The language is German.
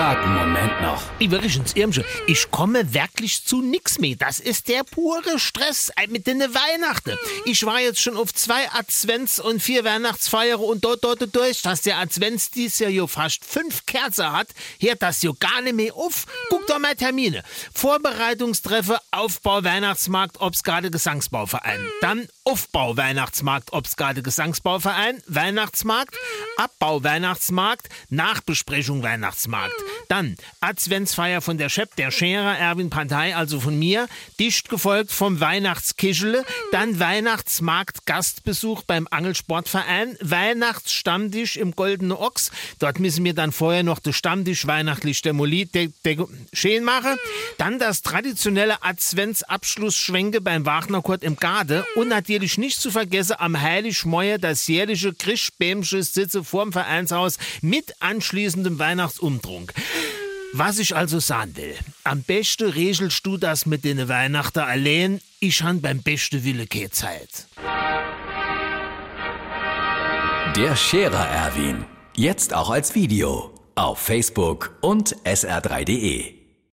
einen Moment noch. Übrigens, Irmsche, ich komme wirklich zu nix mehr. Das ist der pure Stress äh, mit den Weihnachten. Ich war jetzt schon auf zwei Advents- und vier Weihnachtsfeiern und dort, dort durch, dass der Advents dies Jahr jo fast fünf Kerzen hat, hört das jo gar nicht mehr auf. Guck doch mal Termine. Vorbereitungstreffe, Aufbau Weihnachtsmarkt, Obstgarde Gesangsbauverein. Dann Aufbau Weihnachtsmarkt, Obstgarde Gesangsbauverein, Weihnachtsmarkt, Abbau Weihnachtsmarkt, Nachbesprechung Weihnachtsmarkt. Dann Adventsfeier von der Chef, der Scherer, Erwin Pantei, also von mir, dicht gefolgt vom Weihnachtskischele, dann Weihnachtsmarkt Gastbesuch beim Angelsportverein, Weihnachtsstammtisch im Goldene Ochs, dort müssen wir dann vorher noch den Stammtisch weihnachtlich demoliert, de, de, schön machen, dann das traditionelle Adventsabschlussschwenke beim Wagnerkurt im Garde und natürlich nicht zu vergessen am Heiligmäuer das jährliche Krischbämsche Sitze vorm Vereinshaus mit anschließendem Weihnachtsumtrunk. Was ich also sagen will, am besten regelst du das mit den Weihnachten allein, ich han beim besten Wille keine Zeit. Der Scherer Erwin. Jetzt auch als Video. Auf Facebook und sr3.de.